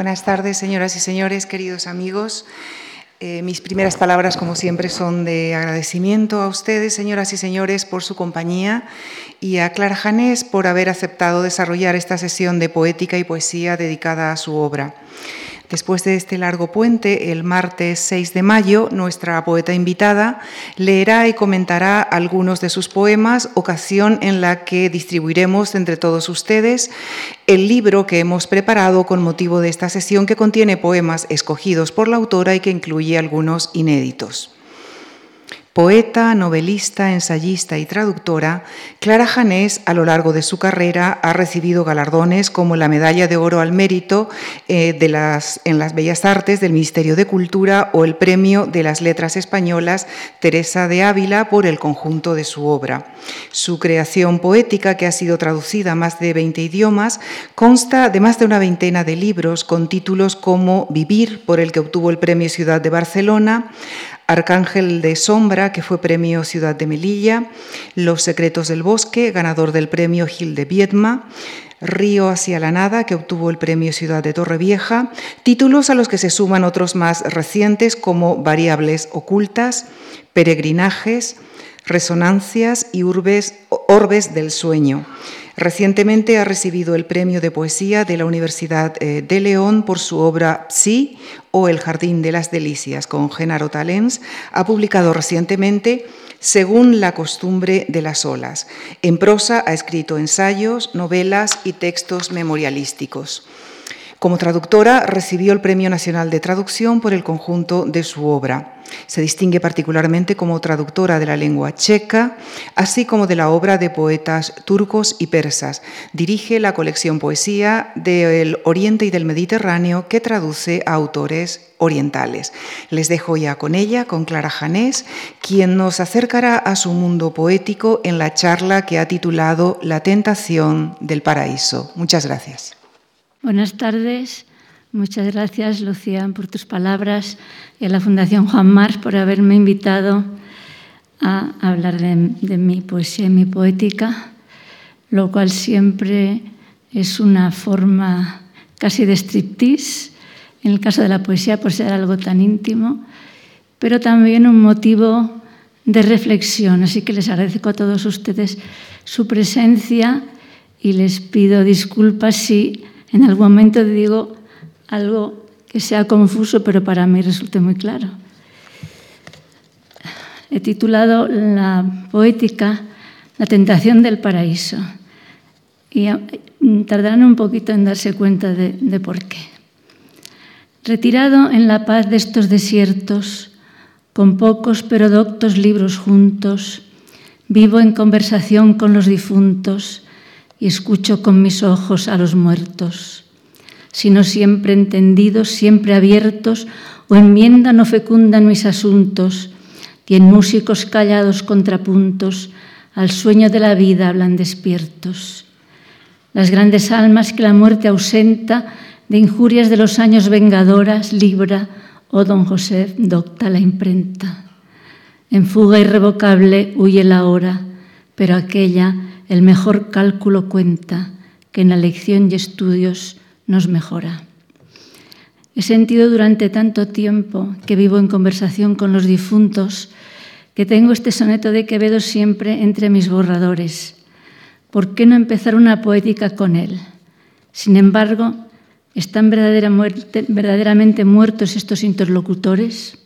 Buenas tardes, señoras y señores, queridos amigos. Eh, mis primeras palabras, como siempre, son de agradecimiento a ustedes, señoras y señores, por su compañía y a Clara Janés por haber aceptado desarrollar esta sesión de poética y poesía dedicada a su obra. Después de este largo puente, el martes 6 de mayo, nuestra poeta invitada leerá y comentará algunos de sus poemas, ocasión en la que distribuiremos entre todos ustedes el libro que hemos preparado con motivo de esta sesión que contiene poemas escogidos por la autora y que incluye algunos inéditos. Poeta, novelista, ensayista y traductora, Clara Janés a lo largo de su carrera ha recibido galardones como la Medalla de Oro al Mérito eh, en las Bellas Artes del Ministerio de Cultura o el Premio de las Letras Españolas Teresa de Ávila por el conjunto de su obra. Su creación poética, que ha sido traducida a más de 20 idiomas, consta de más de una veintena de libros con títulos como Vivir, por el que obtuvo el Premio Ciudad de Barcelona, Arcángel de Sombra, que fue premio Ciudad de Melilla, Los Secretos del Bosque, ganador del premio Gil de Viedma, Río hacia la Nada, que obtuvo el premio Ciudad de Torrevieja, títulos a los que se suman otros más recientes como Variables Ocultas, Peregrinajes, Resonancias y Urbes, Orbes del Sueño. Recientemente ha recibido el premio de poesía de la Universidad eh, de León por su obra Psi o El Jardín de las Delicias con Genaro Talens. Ha publicado recientemente Según la costumbre de las olas. En prosa ha escrito ensayos, novelas y textos memorialísticos. Como traductora recibió el Premio Nacional de Traducción por el conjunto de su obra. Se distingue particularmente como traductora de la lengua checa, así como de la obra de poetas turcos y persas. Dirige la colección Poesía del Oriente y del Mediterráneo que traduce a autores orientales. Les dejo ya con ella, con Clara Janés, quien nos acercará a su mundo poético en la charla que ha titulado La tentación del paraíso. Muchas gracias. Buenas tardes. Muchas gracias, Lucía, por tus palabras y a la Fundación Juan Mars por haberme invitado a hablar de, mi poesía y mi poética, lo cual siempre es una forma casi de striptease, en el caso de la poesía por ser algo tan íntimo, pero también un motivo de reflexión. Así que les agradezco a todos ustedes su presencia y les pido disculpas si en algún momento digo algo que sea confuso, pero para mí resulte muy claro. He titulado la poética La tentación del paraíso y tardarán un poquito en darse cuenta de, de por qué. Retirado en la paz de estos desiertos, con pocos pero doctos libros juntos, vivo en conversación con los difuntos, y escucho con mis ojos a los muertos, sino siempre entendidos, siempre abiertos, o enmiendan o fecundan mis asuntos, y en músicos callados contrapuntos al sueño de la vida hablan despiertos. Las grandes almas que la muerte ausenta, de injurias de los años vengadoras, libra, oh don José, docta la imprenta. En fuga irrevocable huye la hora, pero aquella el mejor cálculo cuenta que en la lección y estudios nos mejora. He sentido durante tanto tiempo que vivo en conversación con los difuntos que tengo este soneto de Quevedo siempre entre mis borradores. ¿Por qué no empezar una poética con él? Sin embargo, ¿están verdaderamente muertos estos interlocutores?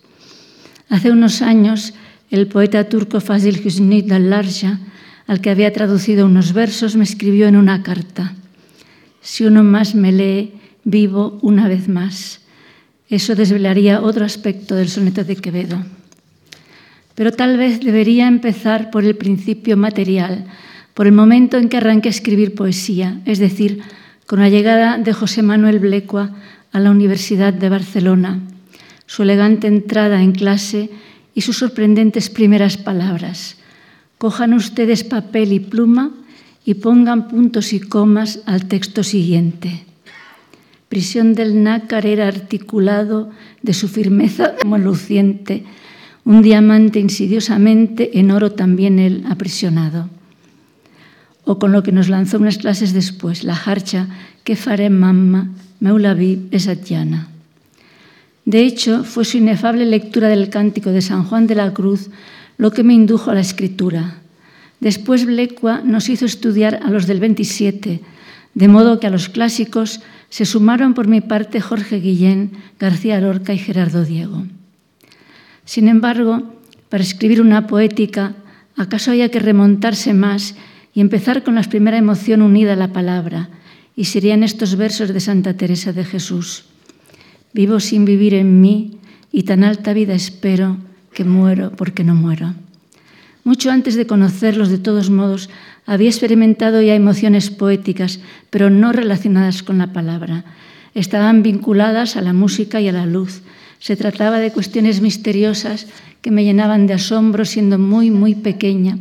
Hace unos años, el poeta turco Fazil Hüsnü Dallarja al que había traducido unos versos, me escribió en una carta, si uno más me lee, vivo una vez más. Eso desvelaría otro aspecto del soneto de Quevedo. Pero tal vez debería empezar por el principio material, por el momento en que arranqué a escribir poesía, es decir, con la llegada de José Manuel Blecua a la Universidad de Barcelona, su elegante entrada en clase y sus sorprendentes primeras palabras. Cojan ustedes papel y pluma y pongan puntos y comas al texto siguiente. Prisión del nácar era articulado de su firmeza como luciente, un diamante insidiosamente en oro también él aprisionado. o con lo que nos lanzó unas clases después, la harcha que faré mamma, meu la vi esatiana. De hecho, fue su inefable lectura del cántico de San Juan de la Cruz lo que me indujo a la escritura. Después Blecua nos hizo estudiar a los del 27, de modo que a los clásicos se sumaron por mi parte Jorge Guillén, García Lorca y Gerardo Diego. Sin embargo, para escribir una poética, acaso haya que remontarse más y empezar con la primera emoción unida a la palabra, y serían estos versos de Santa Teresa de Jesús. Vivo sin vivir en mí y tan alta vida espero que muero porque no muero. Mucho antes de conocerlos, de todos modos, había experimentado ya emociones poéticas, pero no relacionadas con la palabra. Estaban vinculadas a la música y a la luz. Se trataba de cuestiones misteriosas que me llenaban de asombro siendo muy, muy pequeña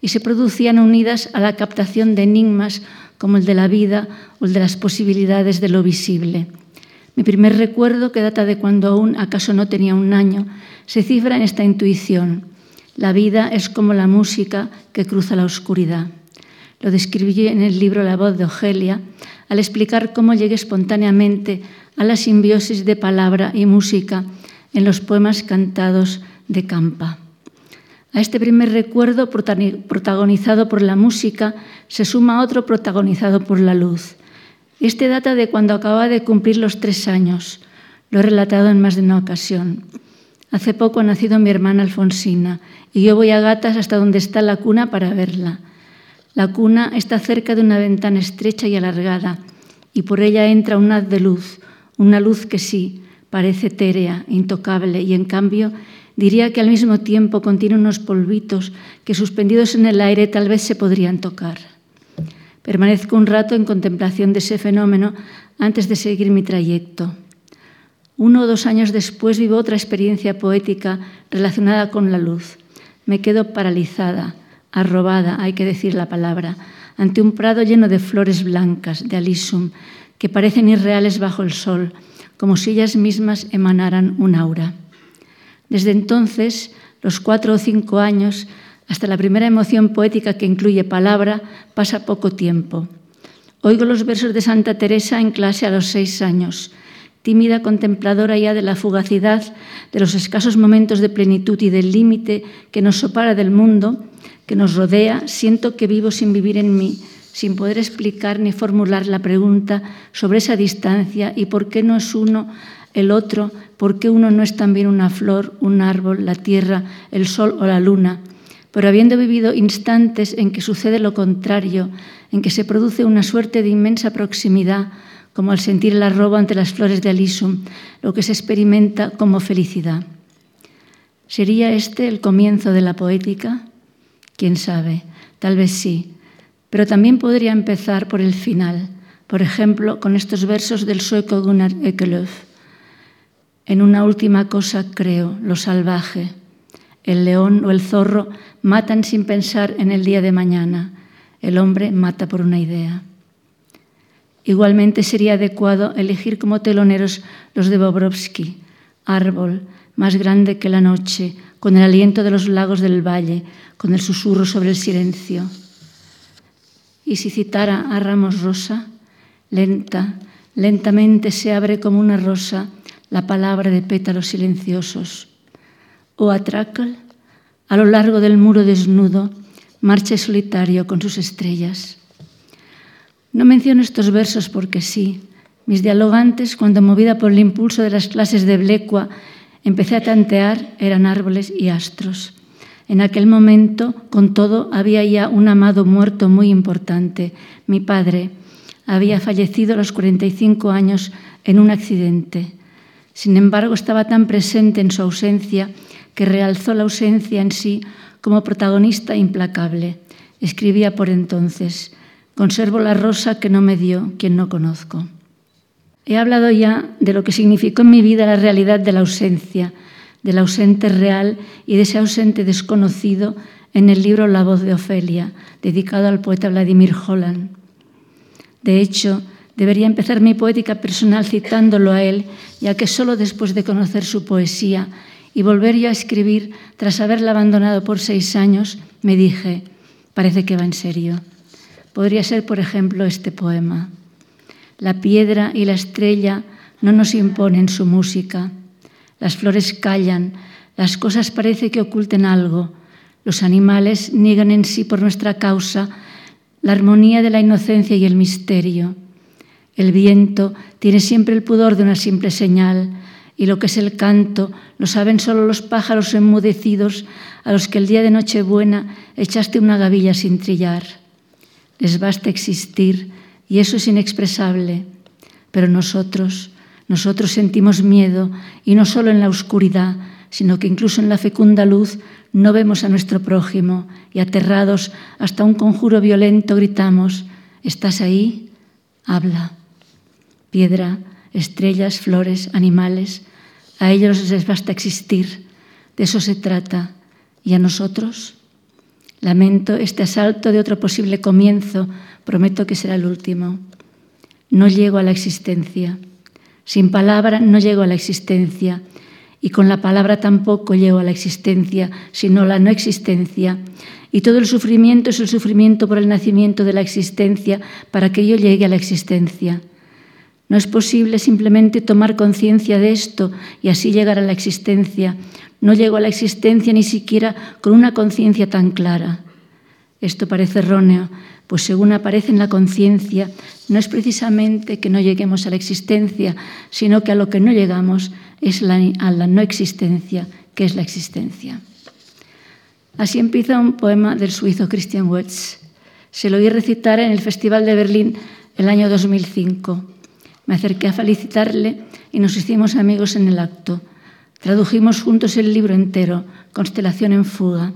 y se producían unidas a la captación de enigmas como el de la vida o el de las posibilidades de lo visible. Mi primer recuerdo, que data de cuando aún acaso no tenía un año, se cifra en esta intuición. La vida es como la música que cruza la oscuridad. Lo describí en el libro La voz de Ogelia al explicar cómo llegué espontáneamente a la simbiosis de palabra y música en los poemas cantados de Campa. A este primer recuerdo protagonizado por la música se suma otro protagonizado por la luz. Este data de cuando acababa de cumplir los tres años. Lo he relatado en más de una ocasión. Hace poco ha nacido mi hermana Alfonsina y yo voy a gatas hasta donde está la cuna para verla. La cuna está cerca de una ventana estrecha y alargada y por ella entra un haz de luz, una luz que sí, parece etérea, intocable y en cambio diría que al mismo tiempo contiene unos polvitos que suspendidos en el aire tal vez se podrían tocar. Permanezco un rato en contemplación de ese fenómeno antes de seguir mi trayecto. Uno o dos años después vivo otra experiencia poética relacionada con la luz. Me quedo paralizada, arrobada, hay que decir la palabra, ante un prado lleno de flores blancas, de alisum, que parecen irreales bajo el sol, como si ellas mismas emanaran un aura. Desde entonces, los cuatro o cinco años, hasta la primera emoción poética que incluye palabra, pasa poco tiempo. Oigo los versos de Santa Teresa en clase a los seis años, tímida contempladora ya de la fugacidad, de los escasos momentos de plenitud y del límite que nos separa del mundo, que nos rodea, siento que vivo sin vivir en mí, sin poder explicar ni formular la pregunta sobre esa distancia y por qué no es uno el otro, por qué uno no es también una flor, un árbol, la tierra, el sol o la luna, pero habiendo vivido instantes en que sucede lo contrario, en que se produce una suerte de inmensa proximidad, como al sentir el arrobo ante las flores de alisum, lo que se experimenta como felicidad. ¿Sería este el comienzo de la poética? Quién sabe, tal vez sí, pero también podría empezar por el final, por ejemplo, con estos versos del sueco Gunnar Ekelöf. En una última cosa creo, lo salvaje, el león o el zorro matan sin pensar en el día de mañana. El hombre mata por una idea. Igualmente sería adecuado elegir como teloneros los de Bobrovsky, árbol más grande que la noche, con el aliento de los lagos del valle, con el susurro sobre el silencio. Y si citara a Ramos Rosa, lenta, lentamente se abre como una rosa la palabra de pétalos silenciosos o Atracal, a lo largo del muro desnudo, marcha solitario con sus estrellas. No menciono estos versos porque sí. Mis dialogantes, cuando movida por el impulso de las clases de Blecua, empecé a tantear, eran árboles y astros. En aquel momento, con todo, había ya un amado muerto muy importante, mi padre. Había fallecido a los 45 años en un accidente. Sin embargo, estaba tan presente en su ausencia que realzó la ausencia en sí como protagonista implacable. Escribía por entonces, conservo la rosa que no me dio quien no conozco. He hablado ya de lo que significó en mi vida la realidad de la ausencia, del ausente real y de ese ausente desconocido en el libro La voz de Ofelia, dedicado al poeta Vladimir Holland. De hecho, debería empezar mi poética personal citándolo a él, ya que solo después de conocer su poesía y volver yo a escribir tras haberla abandonado por seis años, me dije, parece que va en serio. podría ser, por ejemplo, este poema. La piedra y la estrella no nos imponen su música. Las flores callan, las cosas parece que oculten algo. Los animales niegan en sí por nuestra causa la armonía de la inocencia y el misterio. El viento tiene siempre el pudor de una simple señal, y lo que es el canto lo saben solo los pájaros enmudecidos a los que el día de Nochebuena echaste una gavilla sin trillar. Les basta existir y eso es inexpresable, pero nosotros, nosotros sentimos miedo y no solo en la oscuridad, sino que incluso en la fecunda luz no vemos a nuestro prójimo y aterrados hasta un conjuro violento gritamos, ¿estás ahí? Habla. Piedra, estrellas, flores, animales, a ellos les basta existir, de eso se trata. ¿Y a nosotros? Lamento este asalto de otro posible comienzo, prometo que será el último. No llego a la existencia. Sin palabra no llego a la existencia y con la palabra tampoco llego a la existencia, sino la no existencia. Y todo el sufrimiento es el sufrimiento por el nacimiento de la existencia para que yo llegue a la existencia. No es posible simplemente tomar conciencia de esto y así llegar a la existencia. No llego a la existencia ni siquiera con una conciencia tan clara. Esto parece erróneo, pues según aparece en la conciencia, no es precisamente que no lleguemos a la existencia, sino que a lo que no llegamos es a la no existencia, que es la existencia. Así empieza un poema del suizo Christian Wetz. Se lo oí recitar en el Festival de Berlín el año 2005. Me acerqué a felicitarle y nos hicimos amigos en el acto. Tradujimos juntos el libro entero, Constelación en fuga.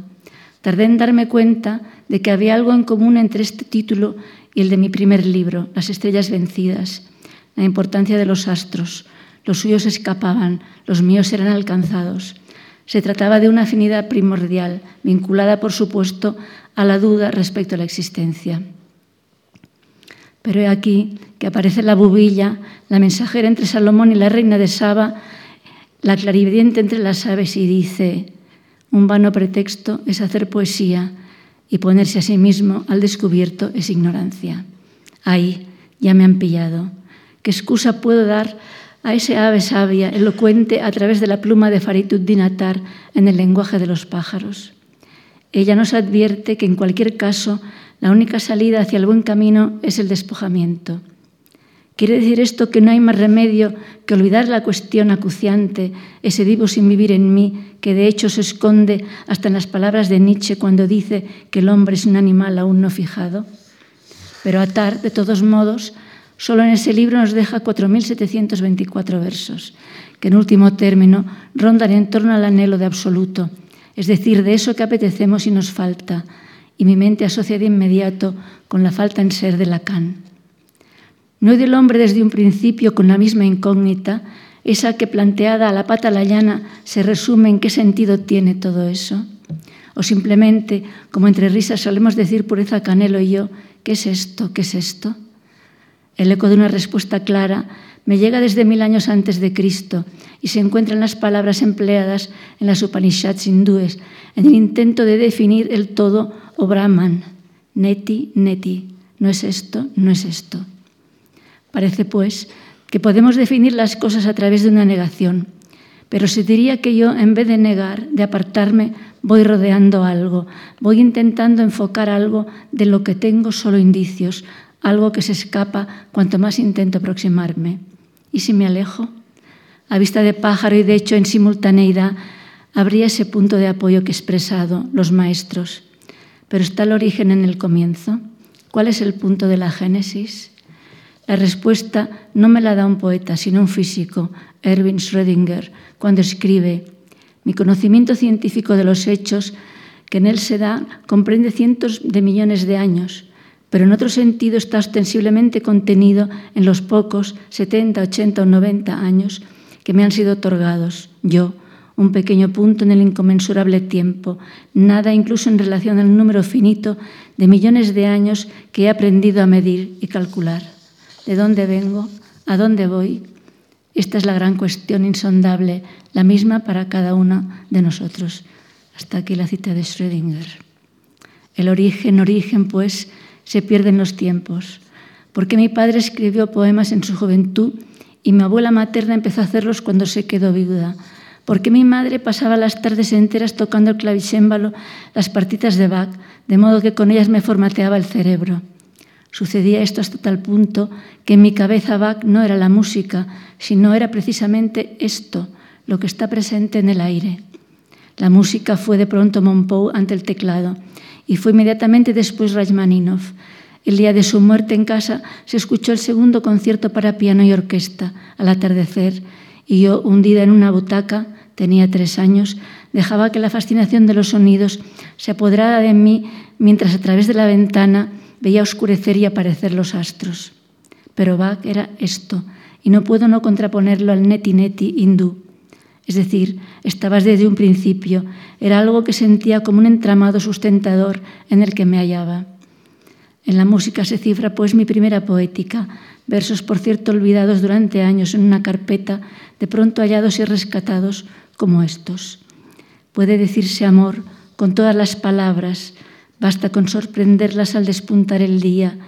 Tardé en darme cuenta de que había algo en común entre este título y el de mi primer libro, Las estrellas vencidas, la importancia de los astros, los suyos escapaban, los míos eran alcanzados. Se trataba de una afinidad primordial, vinculada, por supuesto, a la duda respecto a la existencia. Pero he aquí que aparece la bubilla, la mensajera entre Salomón y la reina de Saba, la clarividente entre las aves, y dice, un vano pretexto es hacer poesía y ponerse a sí mismo al descubierto es ignorancia. Ahí ya me han pillado. ¿Qué excusa puedo dar a ese ave sabia, elocuente a través de la pluma de Faritud Dinatar en el lenguaje de los pájaros. Ella nos advierte que en cualquier caso la única salida hacia el buen camino es el despojamiento. Quiere decir esto que no hay más remedio que olvidar la cuestión acuciante, ese vivo sin vivir en mí, que de hecho se esconde hasta en las palabras de Nietzsche cuando dice que el hombre es un animal aún no fijado. Pero atar, de todos modos, Solo en ese libro nos deja 4.724 versos, que en último término rondan en torno al anhelo de absoluto, es decir, de eso que apetecemos y nos falta, y mi mente asocia de inmediato con la falta en ser de Lacan. No hay del hombre desde un principio con la misma incógnita, esa que planteada a la pata la llana se resume en qué sentido tiene todo eso. O simplemente, como entre risas solemos decir Pureza Canelo y yo, ¿qué es esto? ¿Qué es esto? El eco de una respuesta clara me llega desde mil años antes de Cristo y se encuentra en las palabras empleadas en las Upanishads hindúes, en el intento de definir el todo o Brahman. Neti, neti. No es esto, no es esto. Parece, pues, que podemos definir las cosas a través de una negación, pero se diría que yo, en vez de negar, de apartarme, voy rodeando algo, voy intentando enfocar algo de lo que tengo solo indicios, algo que se escapa cuanto más intento aproximarme. ¿Y si me alejo? A vista de pájaro y de hecho en simultaneidad, habría ese punto de apoyo que he expresado los maestros. Pero está el origen en el comienzo. ¿Cuál es el punto de la génesis? La respuesta no me la da un poeta, sino un físico, Erwin Schrödinger, cuando escribe, mi conocimiento científico de los hechos que en él se da comprende cientos de millones de años, pero en otro sentido está ostensiblemente contenido en los pocos 70, 80 o 90 años que me han sido otorgados. Yo, un pequeño punto en el inconmensurable tiempo, nada incluso en relación al número finito de millones de años que he aprendido a medir y calcular. ¿De dónde vengo? ¿A dónde voy? Esta es la gran cuestión insondable, la misma para cada uno de nosotros. Hasta aquí la cita de Schrödinger. El origen, origen, pues, se pierden los tiempos. Porque mi padre escribió poemas en su juventud y mi abuela materna empezó a hacerlos cuando se quedó viuda. Porque mi madre pasaba las tardes enteras tocando el clavicémbalo, las partitas de Bach, de modo que con ellas me formateaba el cerebro. Sucedía esto hasta tal punto que en mi cabeza Bach no era la música, sino era precisamente esto, lo que está presente en el aire. La música fue de pronto Monpou ante el teclado y fue inmediatamente después Rachmaninoff. El día de su muerte en casa se escuchó el segundo concierto para piano y orquesta al atardecer y yo, hundida en una butaca, tenía tres años, dejaba que la fascinación de los sonidos se apoderara de mí mientras a través de la ventana veía oscurecer y aparecer los astros. Pero Bach era esto, y no puedo no contraponerlo al neti neti hindú. Es decir, estabas desde un principio, era algo que sentía como un entramado sustentador en el que me hallaba. En la música se cifra pues mi primera poética, versos por cierto olvidados durante años en una carpeta, de pronto hallados y rescatados como estos. Puede decirse amor con todas las palabras, Basta con sorprenderlas al despuntar el día,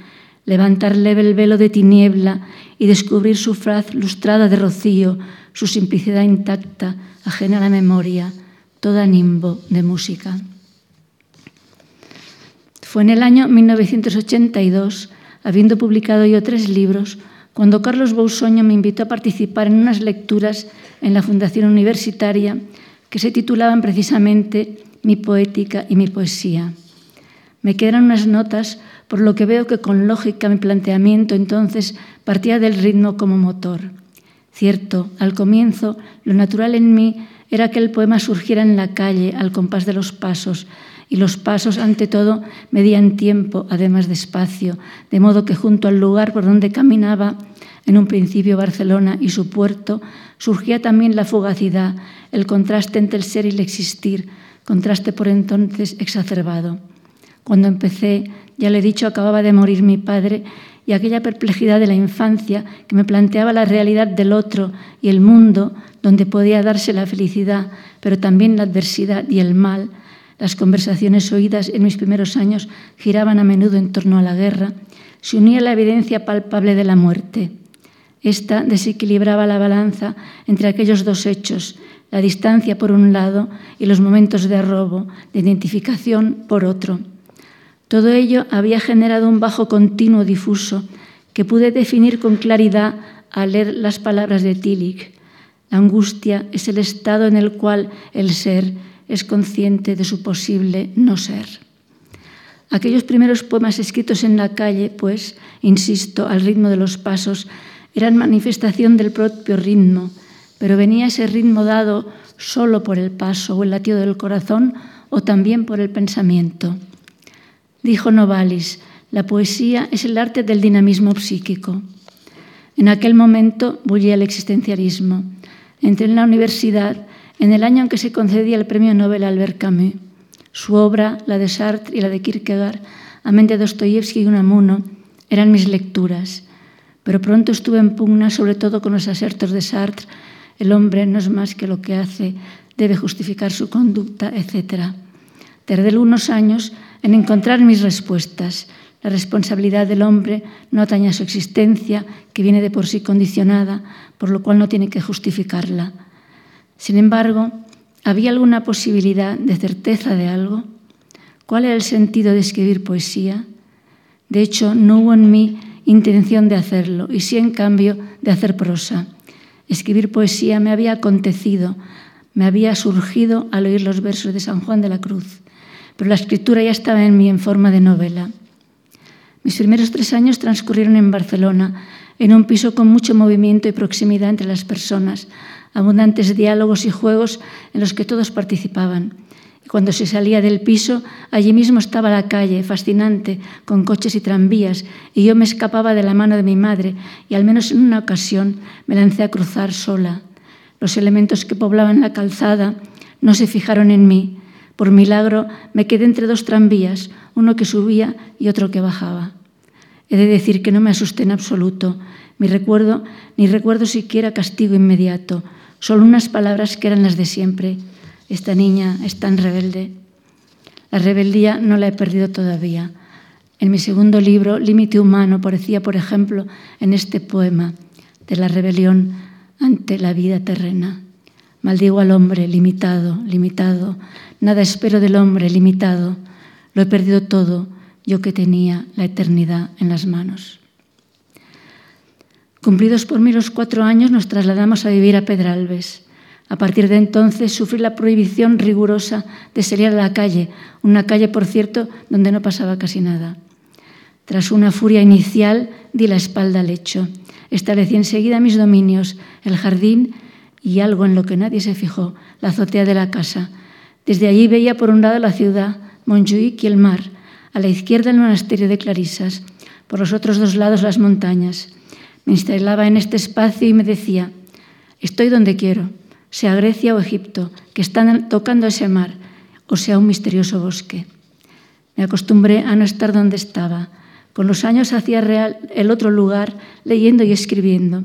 levantar leve el velo de tiniebla y descubrir su fraz lustrada de rocío, su simplicidad intacta, ajena a la memoria, toda nimbo de música. Fue en el año 1982, habiendo publicado yo tres libros, cuando Carlos Bousoño me invitó a participar en unas lecturas en la Fundación Universitaria que se titulaban precisamente Mi poética y mi poesía. Me quedan unas notas, por lo que veo que con lógica mi planteamiento entonces partía del ritmo como motor. Cierto, al comienzo lo natural en mí era que el poema surgiera en la calle al compás de los pasos, y los pasos, ante todo, medían tiempo, además de espacio, de modo que junto al lugar por donde caminaba, en un principio Barcelona y su puerto, surgía también la fugacidad, el contraste entre el ser y el existir, contraste por entonces exacerbado. Cuando empecé, ya le he dicho, acababa de morir mi padre y aquella perplejidad de la infancia que me planteaba la realidad del otro y el mundo donde podía darse la felicidad, pero también la adversidad y el mal. Las conversaciones oídas en mis primeros años giraban a menudo en torno a la guerra. Se unía la evidencia palpable de la muerte. Esta desequilibraba la balanza entre aquellos dos hechos, la distancia por un lado y los momentos de robo, de identificación por otro. Todo ello había generado un bajo continuo difuso que pude definir con claridad al leer las palabras de Tillich. La angustia es el estado en el cual el ser es consciente de su posible no ser. Aquellos primeros poemas escritos en la calle, pues, insisto, al ritmo de los pasos, eran manifestación del propio ritmo, pero venía ese ritmo dado solo por el paso o el latido del corazón o también por el pensamiento. Dijo Novalis, la poesía es el arte del dinamismo psíquico. En aquel momento bullía el existencialismo. Entré en la universidad en el año en que se concedía el premio Nobel a Albert Camus. Su obra, la de Sartre y la de Kierkegaard, amén de Dostoyevsky y Unamuno, eran mis lecturas. Pero pronto estuve en pugna, sobre todo con los asertos de Sartre, el hombre no es más que lo que hace, debe justificar su conducta, etc. Tardé unos años en encontrar mis respuestas. La responsabilidad del hombre no atañe a su existencia, que viene de por sí condicionada, por lo cual no tiene que justificarla. Sin embargo, ¿había alguna posibilidad de certeza de algo? ¿Cuál era el sentido de escribir poesía? De hecho, no hubo en mí intención de hacerlo, y sí, en cambio, de hacer prosa. Escribir poesía me había acontecido, me había surgido al oír los versos de San Juan de la Cruz pero la escritura ya estaba en mí en forma de novela. Mis primeros tres años transcurrieron en Barcelona, en un piso con mucho movimiento y proximidad entre las personas, abundantes diálogos y juegos en los que todos participaban. Y cuando se salía del piso, allí mismo estaba la calle, fascinante, con coches y tranvías, y yo me escapaba de la mano de mi madre, y al menos en una ocasión me lancé a cruzar sola. Los elementos que poblaban la calzada no se fijaron en mí, por milagro me quedé entre dos tranvías, uno que subía y otro que bajaba. He de decir que no me asusté en absoluto, mi recuerdo, ni recuerdo siquiera castigo inmediato, solo unas palabras que eran las de siempre. Esta niña es tan rebelde. La rebeldía no la he perdido todavía. En mi segundo libro, Límite Humano, parecía, por ejemplo, en este poema de la rebelión ante la vida terrena. Maldigo al hombre limitado, limitado. Nada espero del hombre limitado. Lo he perdido todo, yo que tenía la eternidad en las manos. Cumplidos por mí los cuatro años, nos trasladamos a vivir a Pedralbes. A partir de entonces sufrí la prohibición rigurosa de salir a la calle, una calle, por cierto, donde no pasaba casi nada. Tras una furia inicial, di la espalda al hecho. Establecí enseguida mis dominios, el jardín y algo en lo que nadie se fijó, la azotea de la casa. Desde allí veía por un lado la ciudad, Montjuic y el mar, a la izquierda el monasterio de Clarisas, por los otros dos lados las montañas. Me instalaba en este espacio y me decía, estoy donde quiero, sea Grecia o Egipto, que están tocando ese mar, o sea un misterioso bosque. Me acostumbré a no estar donde estaba, con los años hacía real el otro lugar, leyendo y escribiendo.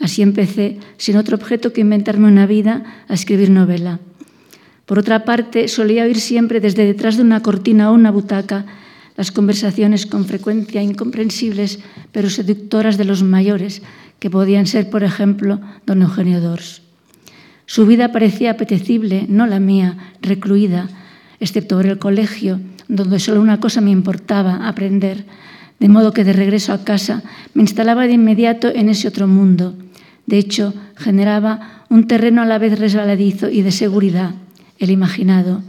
Así empecé, sin otro objeto que inventarme una vida, a escribir novela. Por otra parte, solía oír siempre desde detrás de una cortina o una butaca las conversaciones con frecuencia incomprensibles pero seductoras de los mayores, que podían ser, por ejemplo, don Eugenio Dors. Su vida parecía apetecible, no la mía, recluida, excepto por el colegio, donde solo una cosa me importaba, aprender, de modo que de regreso a casa me instalaba de inmediato en ese otro mundo. De hecho, generaba un terreno a la vez resbaladizo y de seguridad, el imaginado.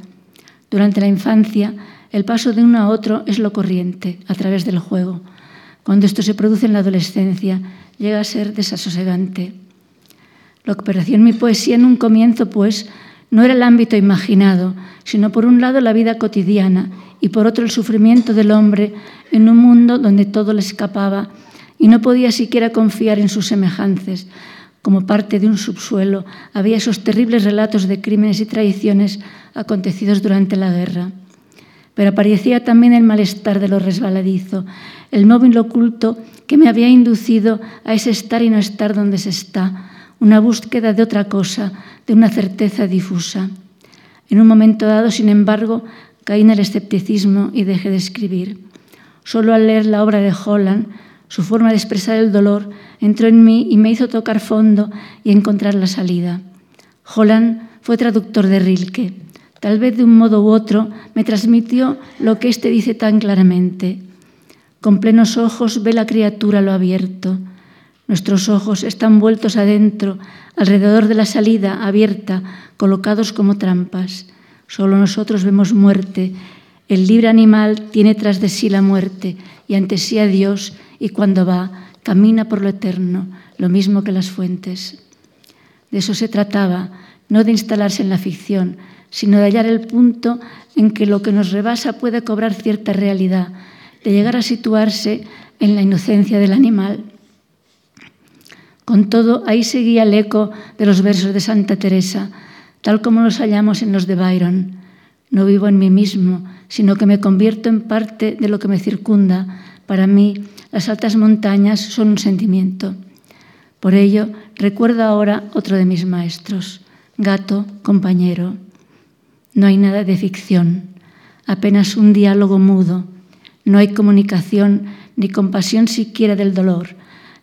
Durante la infancia, el paso de uno a otro es lo corriente, a través del juego. Cuando esto se produce en la adolescencia, llega a ser desasosegante. Lo que pareció en mi poesía en un comienzo, pues, no era el ámbito imaginado, sino por un lado la vida cotidiana y por otro el sufrimiento del hombre en un mundo donde todo le escapaba y no podía siquiera confiar en sus semejantes. Como parte de un subsuelo había esos terribles relatos de crímenes y traiciones acontecidos durante la guerra. Pero aparecía también el malestar de lo resbaladizo, el móvil oculto que me había inducido a ese estar y no estar donde se está, una búsqueda de otra cosa, de una certeza difusa. En un momento dado, sin embargo, caí en el escepticismo y dejé de escribir. Solo al leer la obra de Holland, su forma de expresar el dolor entró en mí y me hizo tocar fondo y encontrar la salida. Holland fue traductor de Rilke. Tal vez de un modo u otro me transmitió lo que éste dice tan claramente. Con plenos ojos ve la criatura lo abierto. Nuestros ojos están vueltos adentro, alrededor de la salida abierta, colocados como trampas. Solo nosotros vemos muerte. El libre animal tiene tras de sí la muerte y ante sí a Dios y cuando va camina por lo eterno, lo mismo que las fuentes. De eso se trataba, no de instalarse en la ficción, sino de hallar el punto en que lo que nos rebasa puede cobrar cierta realidad, de llegar a situarse en la inocencia del animal. Con todo, ahí seguía el eco de los versos de Santa Teresa, tal como los hallamos en los de Byron. No vivo en mí mismo, sino que me convierto en parte de lo que me circunda. Para mí, las altas montañas son un sentimiento. Por ello, recuerdo ahora otro de mis maestros, gato, compañero. No hay nada de ficción, apenas un diálogo mudo. No hay comunicación ni compasión siquiera del dolor.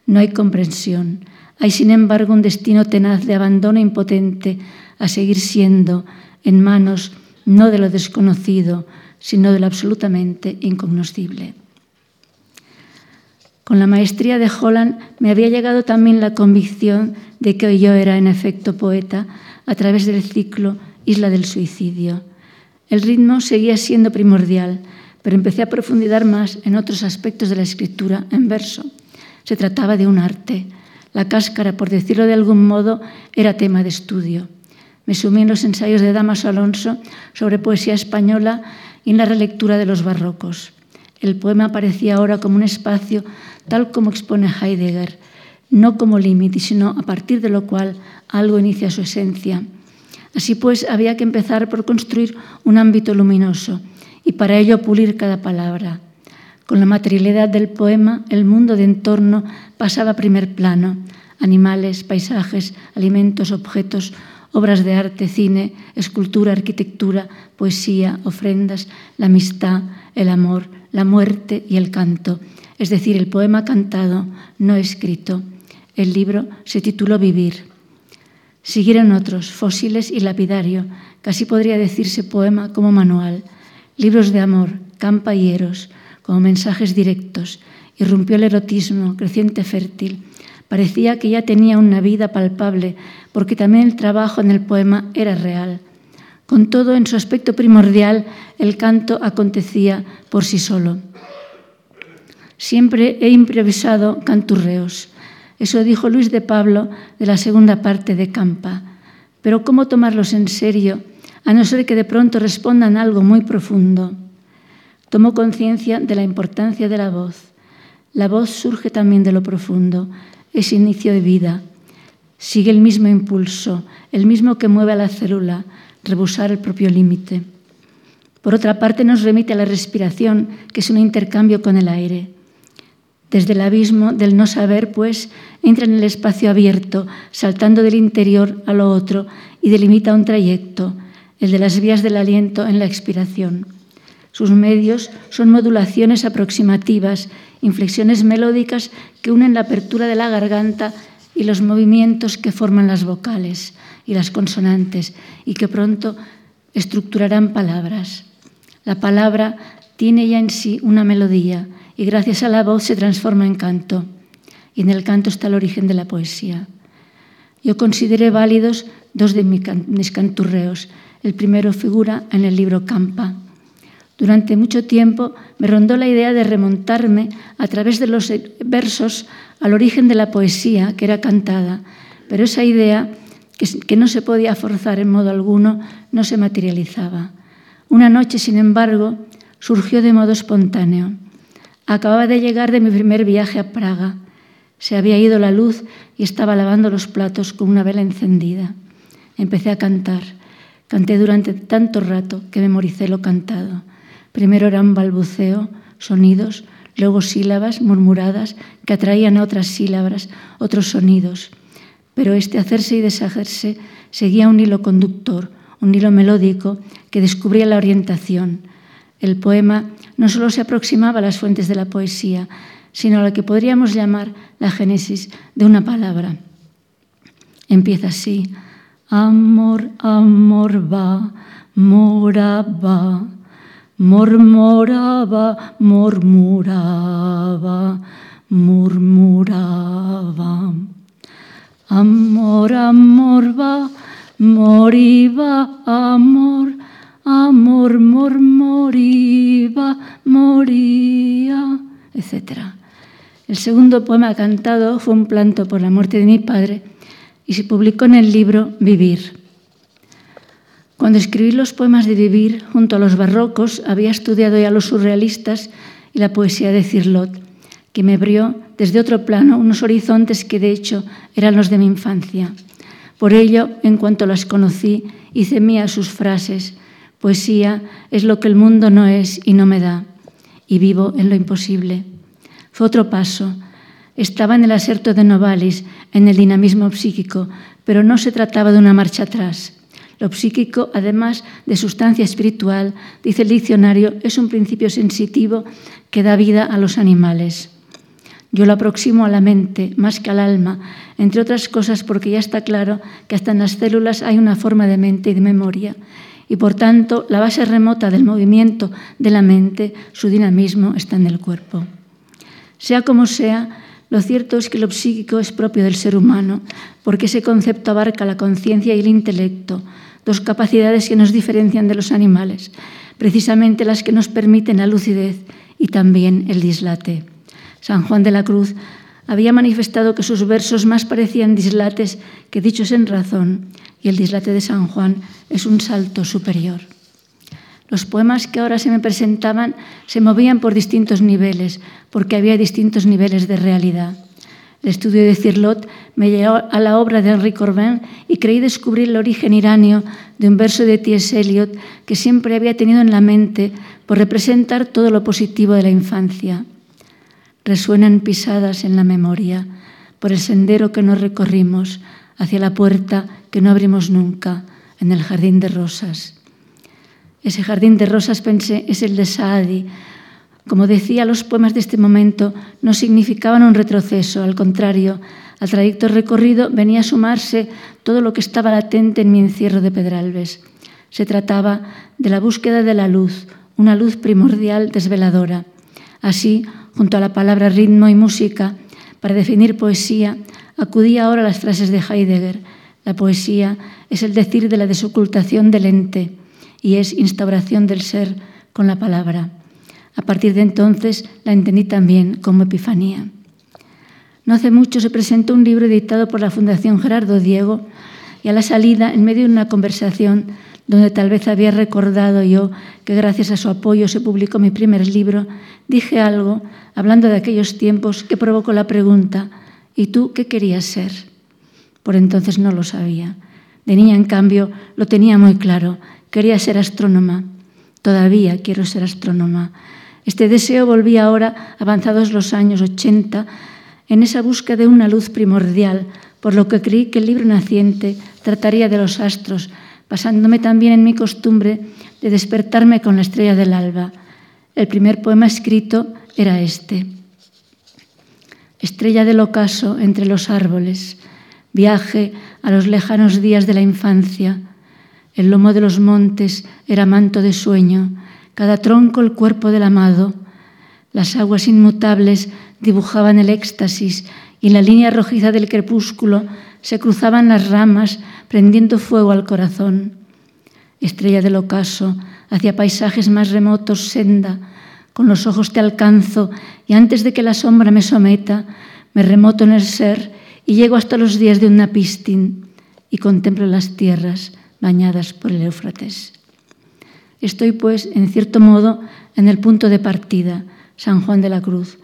No hay comprensión. Hay, sin embargo, un destino tenaz de abandono impotente a seguir siendo en manos no de lo desconocido, sino de lo absolutamente incognoscible. Con la maestría de Holland me había llegado también la convicción de que yo era en efecto poeta a través del ciclo Isla del Suicidio. El ritmo seguía siendo primordial, pero empecé a profundizar más en otros aspectos de la escritura en verso. Se trataba de un arte. La cáscara, por decirlo de algún modo, era tema de estudio. Me sumí en los ensayos de Damaso Alonso sobre poesía española y en la relectura de los barrocos. El poema aparecía ahora como un espacio tal como expone Heidegger, no como límite, sino a partir de lo cual algo inicia su esencia. Así pues, había que empezar por construir un ámbito luminoso y para ello pulir cada palabra. Con la materialidad del poema, el mundo de entorno pasaba a primer plano. Animales, paisajes, alimentos, objetos, obras de arte, cine, escultura, arquitectura, poesía, ofrendas, la amistad, el amor, la muerte y el canto, es decir, el poema cantado, no escrito. El libro se tituló Vivir. Siguieron otros, Fósiles y Lapidario, casi podría decirse poema como manual, libros de amor, campa y eros, como mensajes directos. Irrumpió el erotismo, creciente fértil. Parecía que ya tenía una vida palpable, porque también el trabajo en el poema era real. Con todo, en su aspecto primordial, el canto acontecía por sí solo. Siempre he improvisado canturreos. Eso dijo Luis de Pablo de la segunda parte de Campa. Pero ¿cómo tomarlos en serio, a no ser que de pronto respondan algo muy profundo? Tomó conciencia de la importancia de la voz. La voz surge también de lo profundo, es inicio de vida. Sigue el mismo impulso, el mismo que mueve a la célula, rebusar el propio límite. Por otra parte, nos remite a la respiración, que es un intercambio con el aire. Desde el abismo del no saber, pues, entra en el espacio abierto, saltando del interior a lo otro y delimita un trayecto, el de las vías del aliento en la expiración. Sus medios son modulaciones aproximativas, inflexiones melódicas que unen la apertura de la garganta y los movimientos que forman las vocales y las consonantes y que pronto estructurarán palabras. La palabra tiene ya en sí una melodía y gracias a la voz se transforma en canto. Y en el canto está el origen de la poesía. Yo consideré válidos dos de mis canturreos. El primero figura en el libro Campa durante mucho tiempo me rondó la idea de remontarme a través de los versos al origen de la poesía que era cantada, pero esa idea, que no se podía forzar en modo alguno, no se materializaba. Una noche, sin embargo, surgió de modo espontáneo. Acababa de llegar de mi primer viaje a Praga. Se había ido la luz y estaba lavando los platos con una vela encendida. Empecé a cantar. Canté durante tanto rato que memoricé lo cantado. Primero eran balbuceo, sonidos, luego sílabas murmuradas que atraían a otras sílabas, otros sonidos. Pero este hacerse y deshacerse seguía un hilo conductor, un hilo melódico que descubría la orientación. El poema no solo se aproximaba a las fuentes de la poesía, sino a lo que podríamos llamar la génesis de una palabra. Empieza así: Amor, amor va, mora va Murmuraba, murmuraba, murmuraba. Amor, amor va, moriba, amor, amor, murmuriba, moría, etc. El segundo poema cantado fue un planto por la muerte de mi padre y se publicó en el libro Vivir. Cuando escribí los poemas de Vivir, junto a los barrocos, había estudiado ya los surrealistas y la poesía de Cirlot, que me abrió desde otro plano unos horizontes que de hecho eran los de mi infancia. Por ello, en cuanto las conocí, hice mía sus frases. Poesía es lo que el mundo no es y no me da, y vivo en lo imposible. Fue otro paso. Estaba en el aserto de Novalis, en el dinamismo psíquico, pero no se trataba de una marcha atrás. Lo psíquico, además de sustancia espiritual, dice el diccionario, es un principio sensitivo que da vida a los animales. Yo lo aproximo a la mente más que al alma, entre otras cosas porque ya está claro que hasta en las células hay una forma de mente y de memoria, y por tanto la base remota del movimiento de la mente, su dinamismo, está en el cuerpo. Sea como sea, lo cierto es que lo psíquico es propio del ser humano, porque ese concepto abarca la conciencia y el intelecto, dos capacidades que nos diferencian de los animales, precisamente las que nos permiten la lucidez y también el dislate. San Juan de la Cruz había manifestado que sus versos más parecían dislates que dichos en razón, y el dislate de San Juan es un salto superior. Los poemas que ahora se me presentaban se movían por distintos niveles, porque había distintos niveles de realidad. El estudio de Cirlot me llevó a la obra de Henri Corbin y creí descubrir el origen iranio de un verso de T.S. Eliot que siempre había tenido en la mente por representar todo lo positivo de la infancia. Resuenan pisadas en la memoria por el sendero que no recorrimos hacia la puerta que no abrimos nunca en el jardín de rosas. Ese jardín de rosas, pensé, es el de Saadi, Como decía, los poemas de este momento no significaban un retroceso, al contrario, al trayecto recorrido venía a sumarse todo lo que estaba latente en mi encierro de Pedralbes. Se trataba de la búsqueda de la luz, una luz primordial desveladora. Así, junto a la palabra ritmo y música, para definir poesía, acudía ahora a las frases de Heidegger. La poesía es el decir de la desocultación del ente y es instauración del ser con la palabra. A partir de entonces la entendí también como epifanía. No hace mucho se presentó un libro editado por la Fundación Gerardo Diego y a la salida, en medio de una conversación donde tal vez había recordado yo que gracias a su apoyo se publicó mi primer libro, dije algo, hablando de aquellos tiempos, que provocó la pregunta, ¿y tú qué querías ser? Por entonces no lo sabía. De niña, en cambio, lo tenía muy claro. Quería ser astrónoma. Todavía quiero ser astrónoma. Este deseo volvía ahora, avanzados los años 80, en esa búsqueda de una luz primordial, por lo que creí que el libro naciente trataría de los astros, basándome también en mi costumbre de despertarme con la estrella del alba. El primer poema escrito era este. Estrella del ocaso entre los árboles, viaje a los lejanos días de la infancia. El lomo de los montes era manto de sueño, cada tronco el cuerpo del amado. Las aguas inmutables dibujaban el éxtasis y en la línea rojiza del crepúsculo se cruzaban las ramas prendiendo fuego al corazón. Estrella del ocaso, hacia paisajes más remotos, senda, con los ojos te alcanzo y antes de que la sombra me someta, me remoto en el ser y llego hasta los días de un napistin y contemplo las tierras bañadas por el Éufrates. Estoy, pues, en cierto modo, en el punto de partida, San Juan de la Cruz,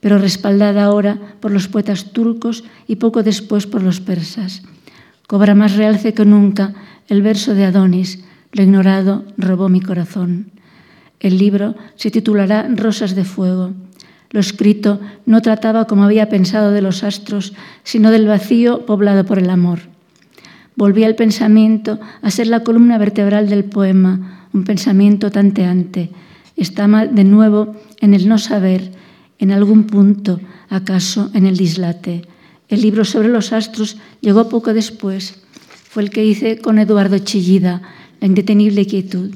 pero respaldada ahora por los poetas turcos y poco después por los persas. Cobra más realce que nunca el verso de Adonis, lo ignorado robó mi corazón. El libro se titulará Rosas de Fuego. Lo escrito no trataba, como había pensado, de los astros, sino del vacío poblado por el amor. Volví al pensamiento a ser la columna vertebral del poema, un pensamiento tanteante. Estaba de nuevo en el no saber, en algún punto, acaso en el dislate. El libro sobre los astros llegó poco después. Fue el que hice con Eduardo Chillida, La indetenible quietud.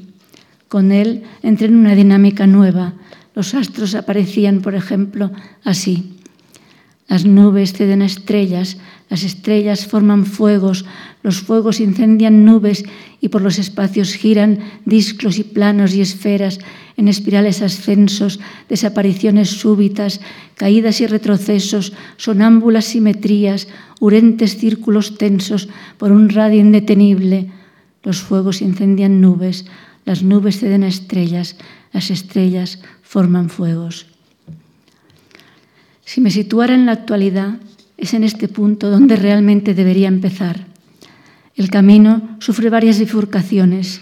Con él entré en una dinámica nueva. Los astros aparecían, por ejemplo, así. Las nubes ceden estrellas, las estrellas forman fuegos, los fuegos incendian nubes y por los espacios giran discos y planos y esferas en espirales ascensos, desapariciones súbitas, caídas y retrocesos, sonámbulas simetrías, urentes círculos tensos por un radio indetenible. Los fuegos incendian nubes, las nubes ceden a estrellas, las estrellas forman fuegos. Si me situara en la actualidad, es en este punto donde realmente debería empezar. El camino sufre varias bifurcaciones.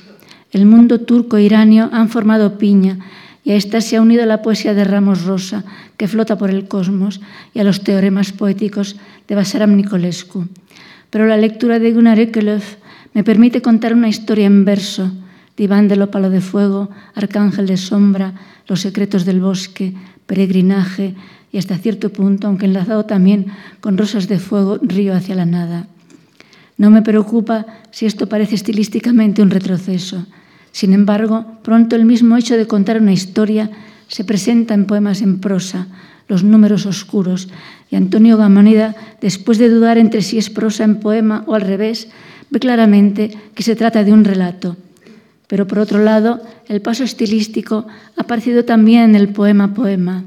El mundo turco-iranio han formado piña y a esta se ha unido la poesía de Ramos Rosa, que flota por el cosmos, y a los teoremas poéticos de Basaram Nicolescu. Pero la lectura de Gunnar Ekelöf me permite contar una historia en verso, diván de Palo de fuego, arcángel de sombra, los secretos del bosque, peregrinaje, y hasta cierto punto, aunque enlazado también con rosas de fuego, río hacia la nada. No me preocupa si esto parece estilísticamente un retroceso. Sin embargo, pronto el mismo hecho de contar una historia se presenta en poemas en prosa, los números oscuros, y Antonio Gamoneda, después de dudar entre si es prosa en poema o al revés, ve claramente que se trata de un relato. Pero por otro lado, el paso estilístico ha aparecido también en el poema poema.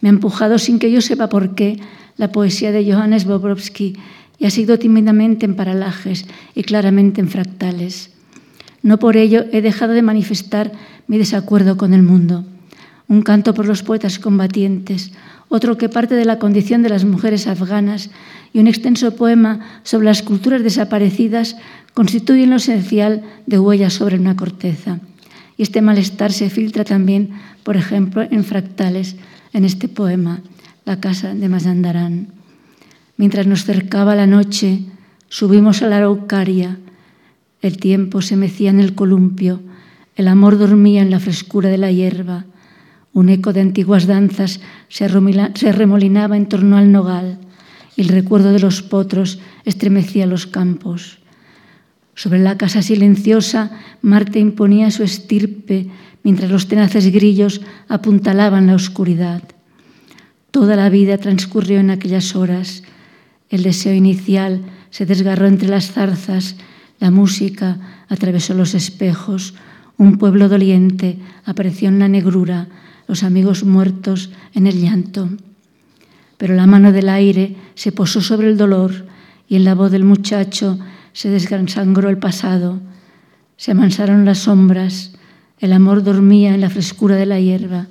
Me ha empujado sin que yo sepa por qué la poesía de Johannes Bobrovsky y ha sido tímidamente en paralajes y claramente en fractales. No por ello he dejado de manifestar mi desacuerdo con el mundo. Un canto por los poetas combatientes, otro que parte de la condición de las mujeres afganas y un extenso poema sobre las culturas desaparecidas constituyen lo esencial de huellas sobre una corteza. Y este malestar se filtra también, por ejemplo, en fractales en este poema, La casa de Mazandarán. Mientras nos cercaba la noche, subimos a la araucaria. El tiempo se mecía en el columpio, el amor dormía en la frescura de la hierba. Un eco de antiguas danzas se remolinaba en torno al nogal y el recuerdo de los potros estremecía los campos. Sobre la casa silenciosa, Marte imponía su estirpe mientras los tenaces grillos apuntalaban la oscuridad. Toda la vida transcurrió en aquellas horas. El deseo inicial se desgarró entre las zarzas, la música atravesó los espejos, un pueblo doliente apareció en la negrura, los amigos muertos en el llanto. Pero la mano del aire se posó sobre el dolor y en la voz del muchacho se desgansangró el pasado. Se amansaron las sombras, el amor dormía en la frescura de la hierba.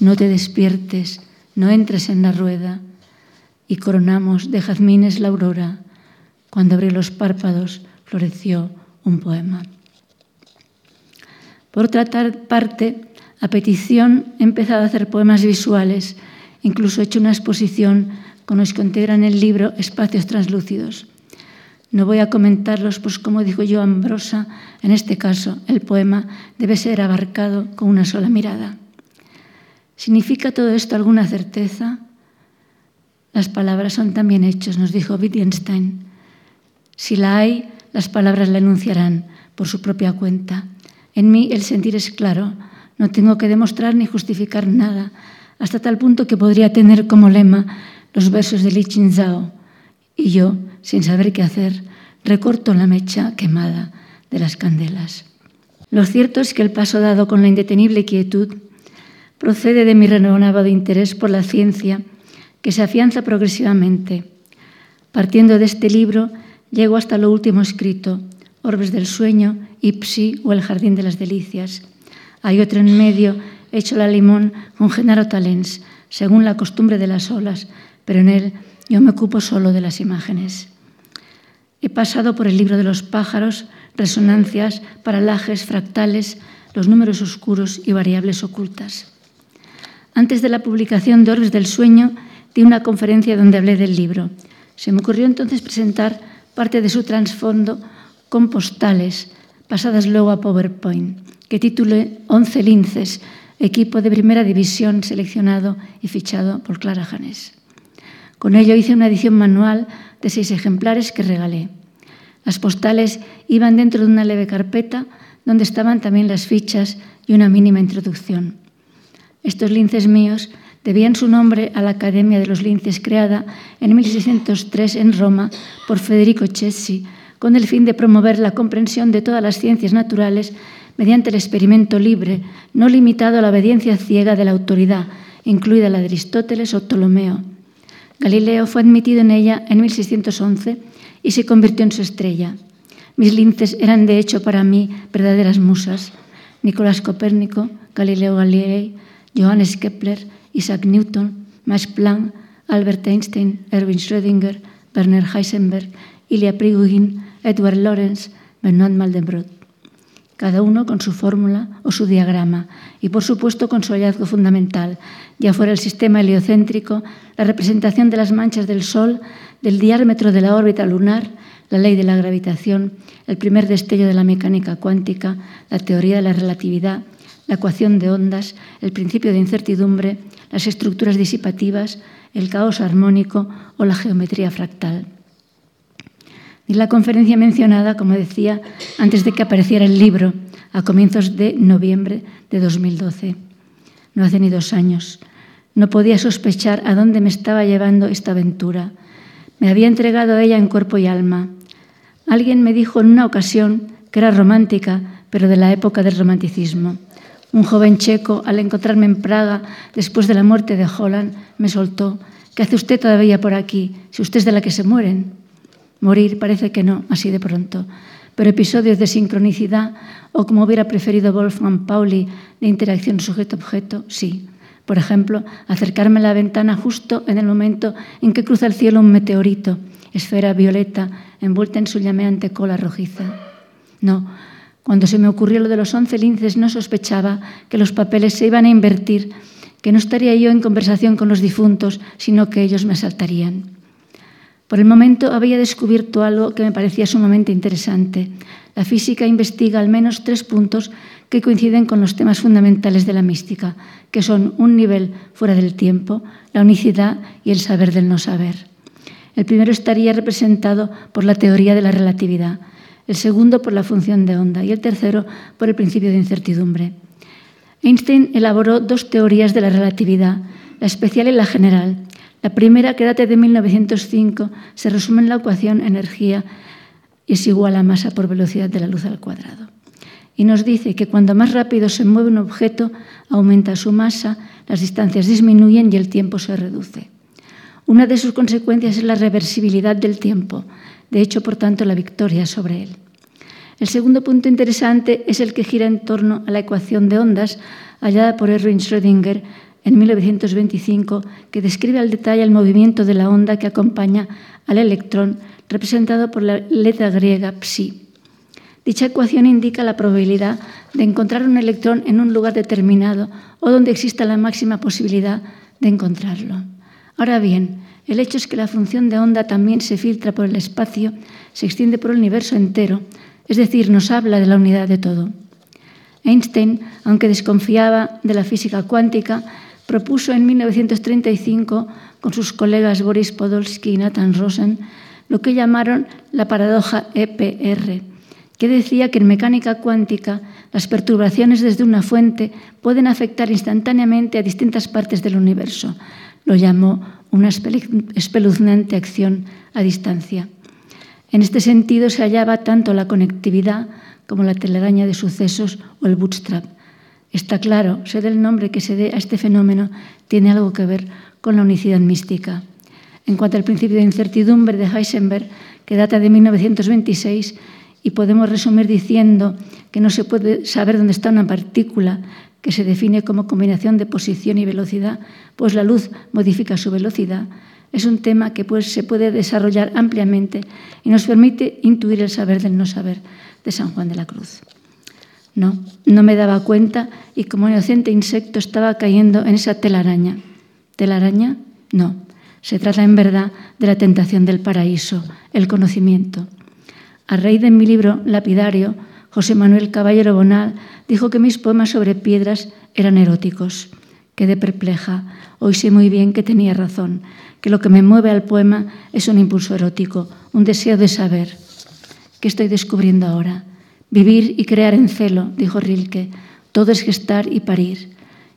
No te despiertes, no entres en la rueda. Y coronamos de jazmines la aurora. Cuando abrió los párpados, floreció un poema. Por otra parte, a petición he empezado a hacer poemas visuales, incluso he hecho una exposición con los que integran el libro Espacios Translúcidos. No voy a comentarlos, pues como dijo yo Ambrosa, en este caso el poema debe ser abarcado con una sola mirada. ¿Significa todo esto alguna certeza? Las palabras son también hechos, nos dijo Wittgenstein. Si la hay, las palabras la enunciarán por su propia cuenta. En mí el sentir es claro, no tengo que demostrar ni justificar nada, hasta tal punto que podría tener como lema los versos de Li Qingzhao. Y yo, sin saber qué hacer, recorto la mecha quemada de las candelas. Lo cierto es que el paso dado con la indetenible quietud procede de mi renovado interés por la ciencia, que se afianza progresivamente. Partiendo de este libro, llego hasta lo último escrito, Orbes del Sueño, Ipsi o El Jardín de las Delicias hay otro en medio, hecho la limón con Genaro Talens, según la costumbre de las olas, pero en él yo me ocupo solo de las imágenes. He pasado por el libro de los pájaros, resonancias, paralajes, fractales, los números oscuros y variables ocultas. Antes de la publicación de Orbes del Sueño, di una conferencia donde hablé del libro. Se me ocurrió entonces presentar parte de su trasfondo con postales, pasadas luego a PowerPoint que titule Once linces, equipo de primera división seleccionado y fichado por Clara Janés. Con ello hice una edición manual de seis ejemplares que regalé. Las postales iban dentro de una leve carpeta donde estaban también las fichas y una mínima introducción. Estos linces míos debían su nombre a la Academia de los Linces creada en 1603 en Roma por Federico Cessi con el fin de promover la comprensión de todas las ciencias naturales mediante el experimento libre, no limitado a la obediencia ciega de la autoridad, incluida la de Aristóteles o Ptolomeo. Galileo fue admitido en ella en 1611 y se convirtió en su estrella. Mis linces eran de hecho para mí verdaderas musas. Nicolás Copérnico, Galileo Galilei, Johannes Kepler, Isaac Newton, Max Planck, Albert Einstein, Erwin Schrödinger, Werner Heisenberg, Ilya Prigogine, Edward Lorenz, Bernard Mandelbrot cada uno con su fórmula o su diagrama, y por supuesto con su hallazgo fundamental, ya fuera el sistema heliocéntrico, la representación de las manchas del Sol, del diámetro de la órbita lunar, la ley de la gravitación, el primer destello de la mecánica cuántica, la teoría de la relatividad, la ecuación de ondas, el principio de incertidumbre, las estructuras disipativas, el caos armónico o la geometría fractal. Y la conferencia mencionada, como decía, antes de que apareciera el libro, a comienzos de noviembre de 2012. No hace ni dos años. No podía sospechar a dónde me estaba llevando esta aventura. Me había entregado a ella en cuerpo y alma. Alguien me dijo en una ocasión que era romántica, pero de la época del romanticismo. Un joven checo, al encontrarme en Praga después de la muerte de Holland, me soltó. ¿Qué hace usted todavía por aquí? Si usted es de la que se mueren. Morir parece que no, así de pronto, pero episodios de sincronicidad o como hubiera preferido Wolfgang Pauli de interacción sujeto-objeto, sí. Por ejemplo, acercarme a la ventana justo en el momento en que cruza el cielo un meteorito, esfera violeta envuelta en su llameante cola rojiza. No, cuando se me ocurrió lo de los once linces no sospechaba que los papeles se iban a invertir, que no estaría yo en conversación con los difuntos, sino que ellos me asaltarían. Por el momento había descubierto algo que me parecía sumamente interesante. La física investiga al menos tres puntos que coinciden con los temas fundamentales de la mística, que son un nivel fuera del tiempo, la unicidad y el saber del no saber. El primero estaría representado por la teoría de la relatividad, el segundo por la función de onda y el tercero por el principio de incertidumbre. Einstein elaboró dos teorías de la relatividad, la especial y la general. La primera, que data de 1905, se resume en la ecuación energía es igual a masa por velocidad de la luz al cuadrado. Y nos dice que cuando más rápido se mueve un objeto, aumenta su masa, las distancias disminuyen y el tiempo se reduce. Una de sus consecuencias es la reversibilidad del tiempo, de hecho, por tanto, la victoria sobre él. El segundo punto interesante es el que gira en torno a la ecuación de ondas hallada por Erwin Schrödinger en 1925, que describe al detalle el movimiento de la onda que acompaña al electrón, representado por la letra griega psi. Dicha ecuación indica la probabilidad de encontrar un electrón en un lugar determinado o donde exista la máxima posibilidad de encontrarlo. Ahora bien, el hecho es que la función de onda también se filtra por el espacio, se extiende por el universo entero, es decir, nos habla de la unidad de todo. Einstein, aunque desconfiaba de la física cuántica, propuso en 1935 con sus colegas Boris Podolsky y Nathan Rosen lo que llamaron la paradoja EPR, que decía que en mecánica cuántica las perturbaciones desde una fuente pueden afectar instantáneamente a distintas partes del universo. Lo llamó una espeluznante acción a distancia. En este sentido se hallaba tanto la conectividad como la telaraña de sucesos o el bootstrap. Está claro, ser el nombre que se dé a este fenómeno tiene algo que ver con la unicidad mística. En cuanto al principio de incertidumbre de Heisenberg, que data de 1926, y podemos resumir diciendo que no se puede saber dónde está una partícula que se define como combinación de posición y velocidad, pues la luz modifica su velocidad, es un tema que pues, se puede desarrollar ampliamente y nos permite intuir el saber del no saber de San Juan de la Cruz. No, no me daba cuenta y como inocente insecto estaba cayendo en esa telaraña. ¿Telaraña? No. Se trata en verdad de la tentación del paraíso, el conocimiento. A raíz de mi libro Lapidario, José Manuel Caballero Bonal dijo que mis poemas sobre piedras eran eróticos. Quedé perpleja. Hoy sé muy bien que tenía razón, que lo que me mueve al poema es un impulso erótico, un deseo de saber. ¿Qué estoy descubriendo ahora? Vivir y crear en celo, dijo Rilke. Todo es gestar y parir.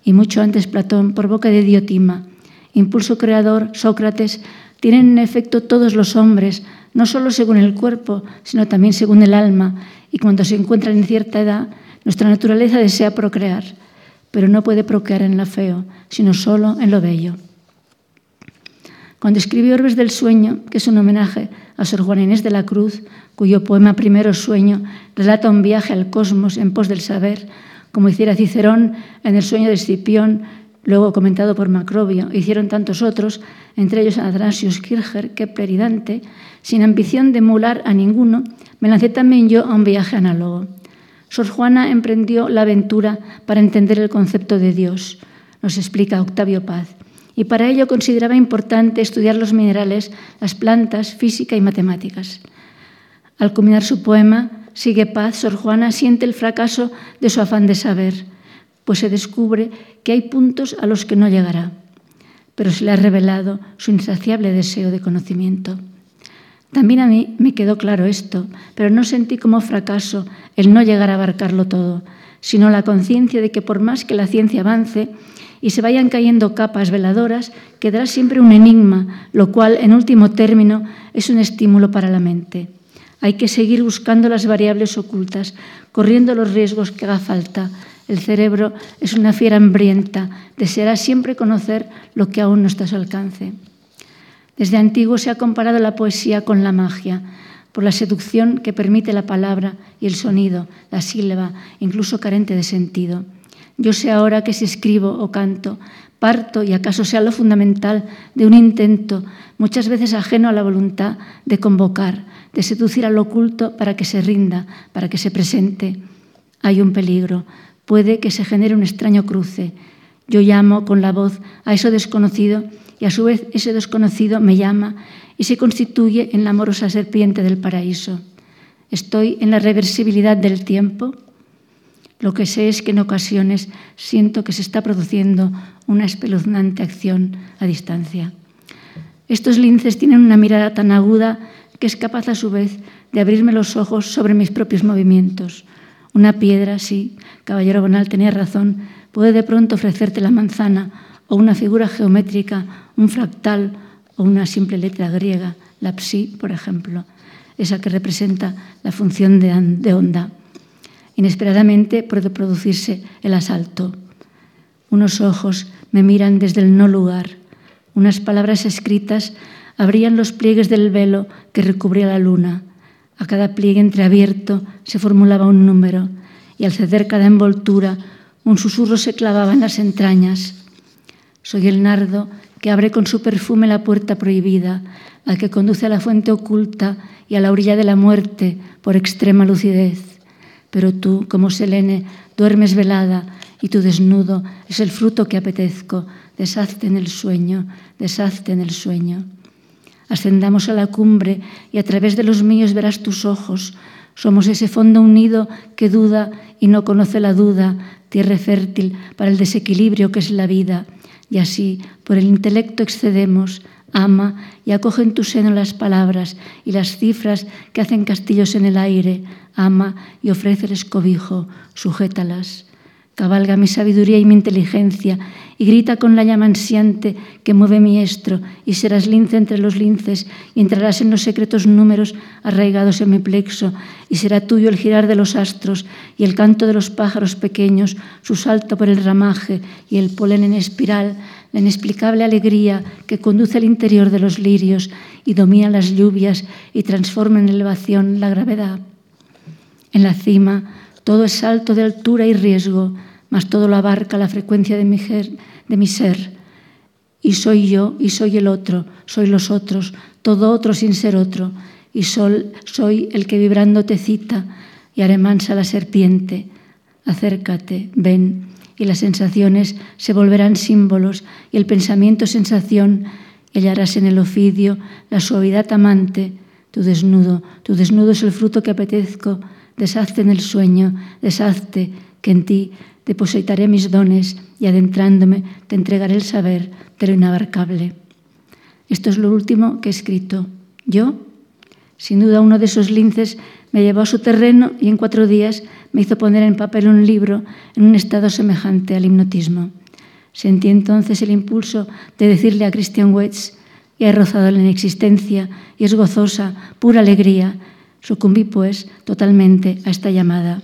Y mucho antes Platón, por boca de Diotima. Impulso creador, Sócrates, tienen en efecto todos los hombres, no solo según el cuerpo, sino también según el alma. Y cuando se encuentran en cierta edad, nuestra naturaleza desea procrear, pero no puede procrear en lo feo, sino solo en lo bello. Cuando escribió Orbes del Sueño, que es un homenaje a Sor Juana Inés de la Cruz, cuyo poema Primero Sueño relata un viaje al cosmos en pos del saber, como hiciera Cicerón en El sueño de Escipión, luego comentado por Macrobio, hicieron tantos otros, entre ellos Adrasius Kircher, Kepler y Dante, sin ambición de emular a ninguno, me lancé también yo a un viaje análogo. Sor Juana emprendió la aventura para entender el concepto de Dios, nos explica Octavio Paz y para ello consideraba importante estudiar los minerales, las plantas, física y matemáticas. Al culminar su poema, Sigue paz, Sor Juana siente el fracaso de su afán de saber, pues se descubre que hay puntos a los que no llegará, pero se le ha revelado su insaciable deseo de conocimiento. También a mí me quedó claro esto, pero no sentí como fracaso el no llegar a abarcarlo todo, sino la conciencia de que por más que la ciencia avance, y se vayan cayendo capas veladoras, quedará siempre un enigma, lo cual, en último término, es un estímulo para la mente. Hay que seguir buscando las variables ocultas, corriendo los riesgos que haga falta. El cerebro es una fiera hambrienta, deseará siempre conocer lo que aún no está a su alcance. Desde antiguo se ha comparado la poesía con la magia, por la seducción que permite la palabra y el sonido, la sílaba, incluso carente de sentido. Yo sé ahora que si escribo o canto, parto y acaso sea lo fundamental de un intento, muchas veces ajeno a la voluntad, de convocar, de seducir al oculto para que se rinda, para que se presente. Hay un peligro, puede que se genere un extraño cruce. Yo llamo con la voz a eso desconocido y a su vez ese desconocido me llama y se constituye en la amorosa serpiente del paraíso. Estoy en la reversibilidad del tiempo. Lo que sé es que en ocasiones siento que se está produciendo una espeluznante acción a distancia. Estos linces tienen una mirada tan aguda que es capaz a su vez de abrirme los ojos sobre mis propios movimientos. Una piedra, sí, caballero Bonal tenía razón, puede de pronto ofrecerte la manzana o una figura geométrica, un fractal o una simple letra griega, la psi, por ejemplo, esa que representa la función de, onda. Inesperadamente puede producirse el asalto. Unos ojos me miran desde el no lugar. Unas palabras escritas abrían los pliegues del velo que recubría la luna. A cada pliegue entreabierto se formulaba un número y al ceder cada envoltura un susurro se clavaba en las entrañas. Soy el nardo que abre con su perfume la puerta prohibida, al que conduce a la fuente oculta y a la orilla de la muerte por extrema lucidez. Pero tú, como Selene, duermes velada y tu desnudo es el fruto que apetezco. Deshazte en el sueño, deshazte en el sueño. Ascendamos a la cumbre y a través de los míos verás tus ojos. Somos ese fondo unido que duda y no conoce la duda, tierra fértil para el desequilibrio que es la vida. Y así, por el intelecto excedemos, ama y acoge en tu seno las palabras y las cifras que hacen castillos en el aire. Ama y ofrece el escobijo, sujétalas. Cabalga mi sabiduría y mi inteligencia y grita con la llama ansiante que mueve mi estro y serás lince entre los linces y entrarás en los secretos números arraigados en mi plexo y será tuyo el girar de los astros y el canto de los pájaros pequeños, su salto por el ramaje y el polen en espiral, la inexplicable alegría que conduce al interior de los lirios y domina las lluvias y transforma en elevación la gravedad. En la cima todo es salto de altura y riesgo, mas todo lo abarca la frecuencia de mi, ser. Y soy yo y soy el otro, soy los otros, todo otro sin ser otro. Y sol, soy el que vibrando te cita y haré mansa la serpiente. Acércate, ven, y las sensaciones se volverán símbolos y el pensamiento sensación, y hallarás en el ofidio la suavidad amante. Tu desnudo, tu desnudo es el fruto que apetezco. Deshazte en el sueño, deshazte, que en ti depositaré mis dones y adentrándome te entregaré el saber de lo inabarcable. Esto es lo último que he escrito. Yo, sin duda, uno de esos linces me llevó a su terreno y en cuatro días me hizo poner en papel un libro en un estado semejante al hipnotismo. Sentí entonces el impulso de decirle a Christian Wetz, he rozado la inexistencia y es gozosa, pura alegría. Sucumbí, pues, totalmente a esta llamada.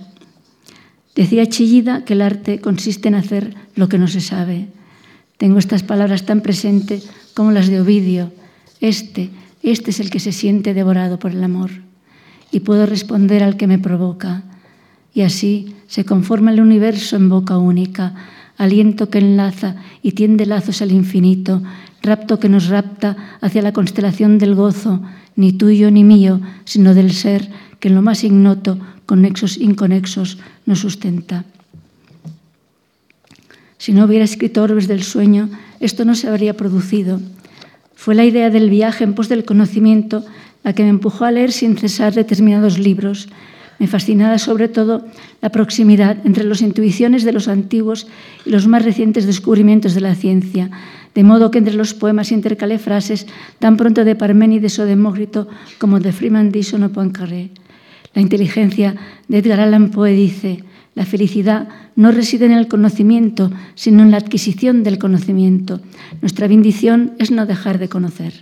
Decía Chillida que el arte consiste en hacer lo que no se sabe. Tengo estas palabras tan presentes como las de Ovidio. Este, este es el que se siente devorado por el amor. Y puedo responder al que me provoca. Y así se conforma el universo en boca única, aliento que enlaza y tiende lazos al infinito, rapto que nos rapta hacia la constelación del gozo, ni tuyo ni mío, sino del ser que en lo más ignoto conexos inconexos nos sustenta. Si no hubiera escrito Orbes del Sueño, esto no se habría producido. Fue la idea del viaje en pos del conocimiento la que me empujó a leer sin cesar determinados libros. Me fascinaba sobre todo la proximidad entre las intuiciones de los antiguos y los más recientes descubrimientos de la ciencia, de modo que entre los poemas intercalé frases tan pronto de Parménides o Demócrito como de Freeman Dyson o Poincaré. La inteligencia de Edgar Allan Poe dice, la felicidad no reside en el conocimiento, sino en la adquisición del conocimiento. Nuestra bendición es no dejar de conocer.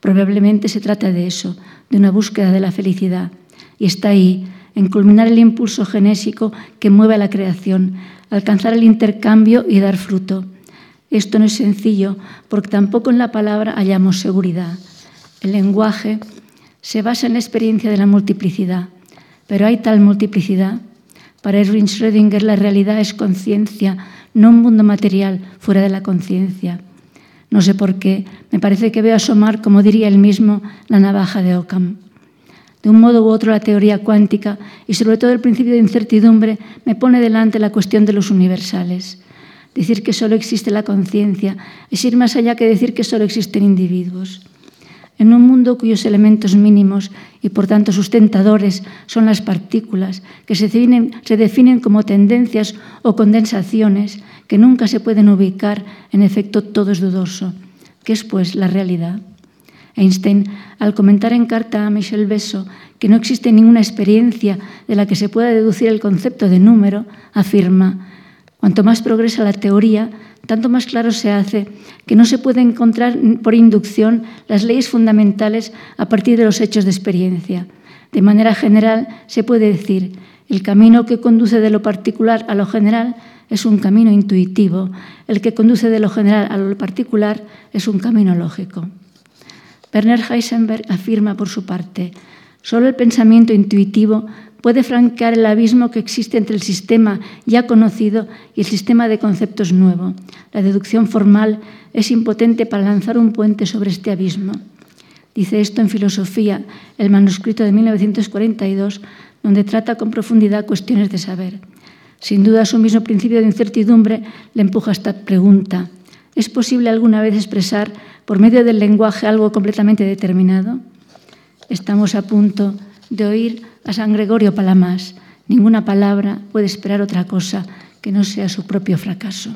Probablemente se trata de eso, de una búsqueda de la felicidad. Y está ahí, en culminar el impulso genésico que mueve a la creación, alcanzar el intercambio y dar fruto. Esto no es sencillo porque tampoco en la palabra hallamos seguridad. El lenguaje se basa en la experiencia de la multiplicidad, pero hay tal multiplicidad. Para Erwin Schrödinger la realidad es conciencia, no un mundo material fuera de la conciencia. No sé por qué, me parece que veo asomar, como diría él mismo, la navaja de Occam. De un modo u otro, la teoría cuántica y sobre todo el principio de incertidumbre me pone delante la cuestión de los universales. Decir que solo existe la conciencia es ir más allá que decir que solo existen individuos. En un mundo cuyos elementos mínimos y por tanto sustentadores son las partículas, que se definen, como tendencias o condensaciones, que nunca se pueden ubicar, en efecto todo es dudoso. ¿Qué es pues la realidad? Einstein, al comentar en carta a Michel Besso que no existe ninguna experiencia de la que se pueda deducir el concepto de número, afirma, cuanto más progresa la teoría, tanto más claro se hace que no se puede encontrar por inducción las leyes fundamentales a partir de los hechos de experiencia. De manera general, se puede decir, el camino que conduce de lo particular a lo general es un camino intuitivo, el que conduce de lo general a lo particular es un camino lógico. Werner Heisenberg afirma, por su parte, solo el pensamiento intuitivo puede franquear el abismo que existe entre el sistema ya conocido y el sistema de conceptos nuevo. La deducción formal es impotente para lanzar un puente sobre este abismo. Dice esto en Filosofía, el manuscrito de 1942, donde trata con profundidad cuestiones de saber. Sin duda, su mismo principio de incertidumbre le empuja a esta pregunta. ¿Es posible alguna vez expresar por medio del lenguaje algo completamente determinado? Estamos a punto de oír a San Gregorio Palamas. Ninguna palabra puede esperar otra cosa que no sea su propio fracaso.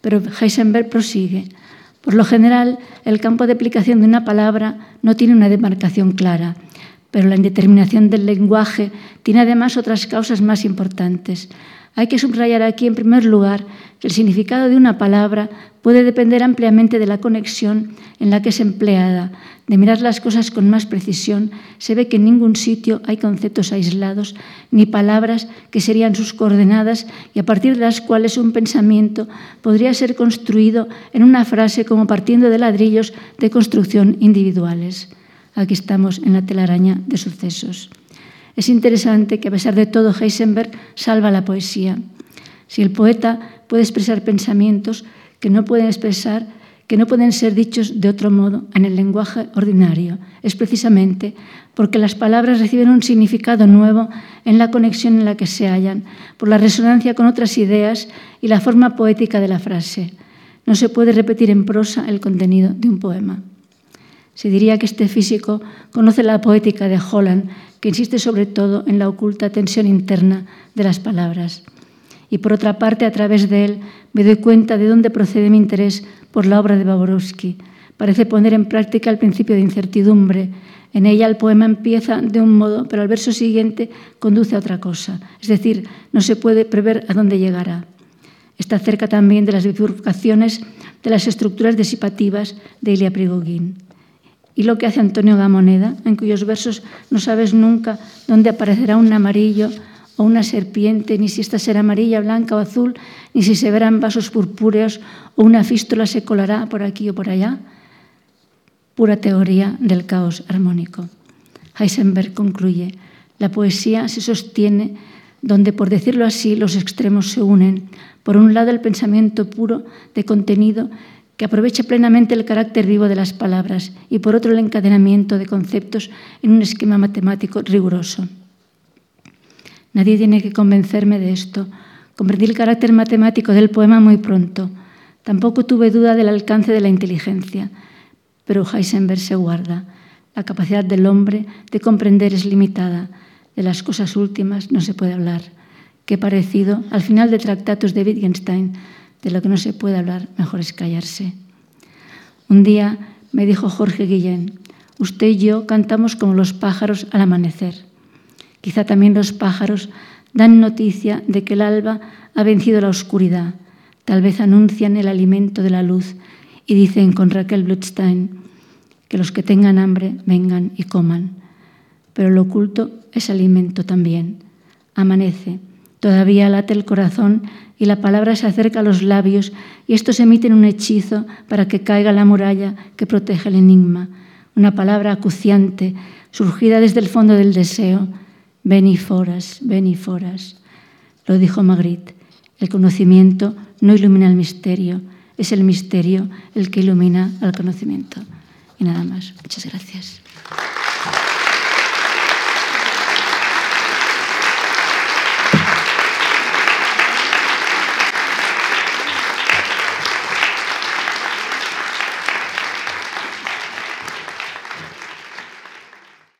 Pero Heisenberg prosigue. Por lo general, el campo de aplicación de una palabra no tiene una demarcación clara, pero la indeterminación del lenguaje tiene además otras causas más importantes. Hay que subrayar aquí, en primer lugar, que el significado de una palabra puede depender ampliamente de la conexión en la que es empleada. De mirar las cosas con más precisión, se ve que en ningún sitio hay conceptos aislados ni palabras que serían sus coordenadas y a partir de las cuales un pensamiento podría ser construido en una frase como partiendo de ladrillos de construcción individuales. Aquí estamos en la telaraña de sucesos. Es interesante que a pesar de todo Heisenberg salva la poesía. Si el poeta puede expresar pensamientos que no pueden expresar, que no pueden ser dichos de otro modo en el lenguaje ordinario, es precisamente porque las palabras reciben un significado nuevo en la conexión en la que se hallan, por la resonancia con otras ideas y la forma poética de la frase. No se puede repetir en prosa el contenido de un poema. Se diría que este físico conoce la poética de Holland que insiste sobre todo en la oculta tensión interna de las palabras. Y por otra parte, a través de él, me doy cuenta de dónde procede mi interés por la obra de Baborowski. Parece poner en práctica el principio de incertidumbre. En ella el poema empieza de un modo, pero al verso siguiente conduce a otra cosa. Es decir, no se puede prever a dónde llegará. Está cerca también de las bifurcaciones de las estructuras disipativas de Ilia Prigogine y lo que hace Antonio Gamoneda, en cuyos versos no sabes nunca dónde aparecerá un amarillo o una serpiente, ni si esta será amarilla, blanca o azul, ni si se verán vasos purpúreos o una fístula se colará por aquí o por allá. Pura teoría del caos armónico. Heisenberg concluye, la poesía se sostiene donde, por decirlo así, los extremos se unen. Por un lado, el pensamiento puro de contenido que aproveche plenamente el carácter vivo de las palabras y por otro el encadenamiento de conceptos en un esquema matemático riguroso. Nadie tiene que convencerme de esto. Comprendí el carácter matemático del poema muy pronto. Tampoco tuve duda del alcance de la inteligencia, pero Heisenberg se guarda. La capacidad del hombre de comprender es limitada. De las cosas últimas no se puede hablar. Qué parecido al final de Tractatus de Wittgenstein de lo que no se puede hablar, mejor es callarse. Un día me dijo Jorge Guillén, usted y yo cantamos como los pájaros al amanecer. Quizá también los pájaros dan noticia de que el alba ha vencido la oscuridad. Tal vez anuncian el alimento de la luz y dicen con Raquel Blutstein que los que tengan hambre vengan y coman. Pero lo oculto es alimento también. Amanece, todavía late el corazón y la palabra se acerca a los labios y estos emiten un hechizo para que caiga la muralla que protege el enigma, una palabra acuciante, surgida desde el fondo del deseo. Ven y foras, ven y foras. Lo dijo Magritte, el conocimiento no ilumina el misterio, es el misterio el que ilumina al conocimiento. Y nada más. Muchas gracias.